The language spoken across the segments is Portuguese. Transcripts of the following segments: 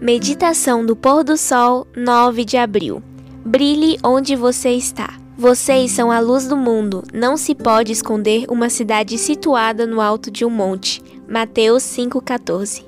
Meditação do pôr do sol, 9 de abril. Brilhe onde você está. Vocês são a luz do mundo. Não se pode esconder uma cidade situada no alto de um monte. Mateus 5:14.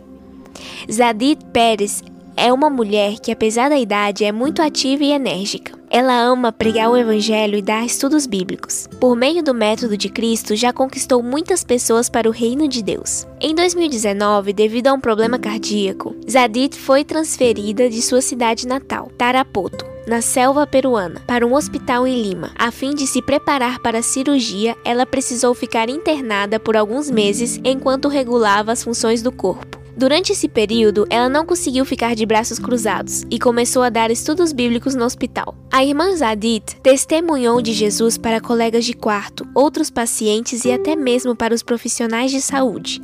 Zadid Pérez é uma mulher que, apesar da idade, é muito ativa e enérgica. Ela ama pregar o Evangelho e dar estudos bíblicos. Por meio do método de Cristo, já conquistou muitas pessoas para o reino de Deus. Em 2019, devido a um problema cardíaco, Zadit foi transferida de sua cidade natal, Tarapoto, na selva peruana, para um hospital em Lima. A fim de se preparar para a cirurgia, ela precisou ficar internada por alguns meses enquanto regulava as funções do corpo. Durante esse período, ela não conseguiu ficar de braços cruzados e começou a dar estudos bíblicos no hospital. A irmã Zadit testemunhou de Jesus para colegas de quarto, outros pacientes e até mesmo para os profissionais de saúde.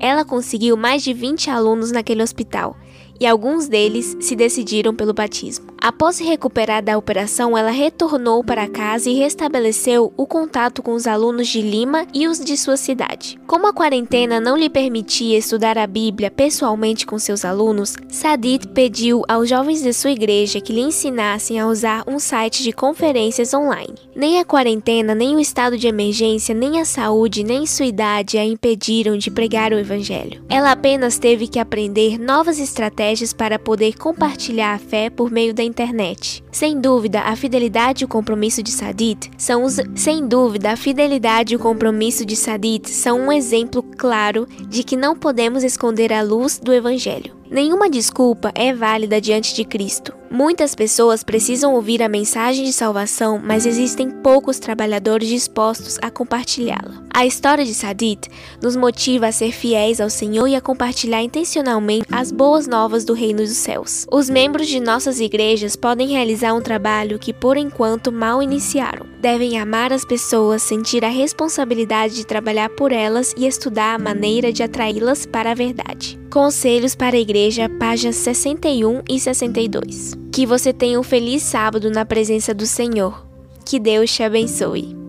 Ela conseguiu mais de 20 alunos naquele hospital e alguns deles se decidiram pelo batismo. Após se recuperar da operação, ela retornou para casa e restabeleceu o contato com os alunos de Lima e os de sua cidade. Como a quarentena não lhe permitia estudar a Bíblia pessoalmente com seus alunos, Sadit pediu aos jovens de sua igreja que lhe ensinassem a usar um site de conferências online. Nem a quarentena, nem o estado de emergência, nem a saúde, nem sua idade a impediram de pregar o evangelho. Ela apenas teve que aprender novas estratégias para poder compartilhar a fé por meio da internet. Sem dúvida, a fidelidade e o compromisso de Sadit são os... sem dúvida, a fidelidade e o compromisso de Sadit são um exemplo claro de que não podemos esconder a luz do evangelho. Nenhuma desculpa é válida diante de Cristo. Muitas pessoas precisam ouvir a mensagem de salvação, mas existem poucos trabalhadores dispostos a compartilhá-la. A história de Sadit nos motiva a ser fiéis ao Senhor e a compartilhar intencionalmente as boas novas do reino dos céus. Os membros de nossas igrejas podem realizar um trabalho que por enquanto mal iniciaram. Devem amar as pessoas, sentir a responsabilidade de trabalhar por elas e estudar a maneira de atraí-las para a verdade. Conselhos para a Igreja, páginas 61 e 62. Que você tenha um feliz sábado na presença do Senhor. Que Deus te abençoe.